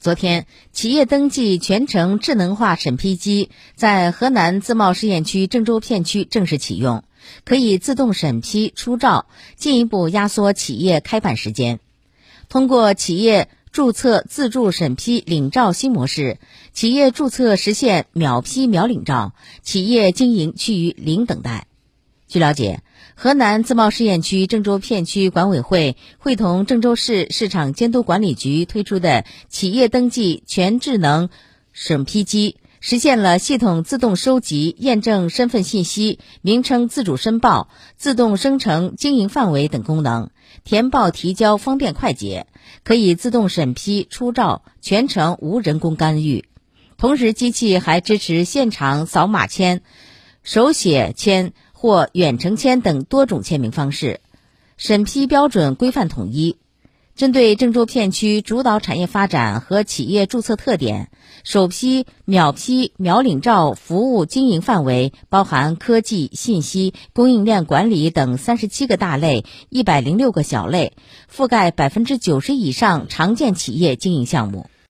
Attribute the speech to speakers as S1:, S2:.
S1: 昨天，企业登记全程智能化审批机在河南自贸试验区郑州片区正式启用，可以自动审批出照，进一步压缩企业开办时间。通过企业注册自助审批领照新模式，企业注册实现秒批秒领照，企业经营趋于零等待。据了解，河南自贸试验区郑州片区管委会会同郑州市市场监督管理局推出的企业登记全智能审批机，实现了系统自动收集、验证身份信息、名称自主申报、自动生成经营范围等功能，填报提交方便快捷，可以自动审批出照，全程无人工干预。同时，机器还支持现场扫码签、手写签。或远程签等多种签名方式，审批标准规范统一。针对郑州片区主导产业发展和企业注册特点，首批秒批秒领照服务经营范围包含科技、信息、供应链管理等三十七个大类，一百零六个小类，覆盖百分之九十以上常见企业经营项目。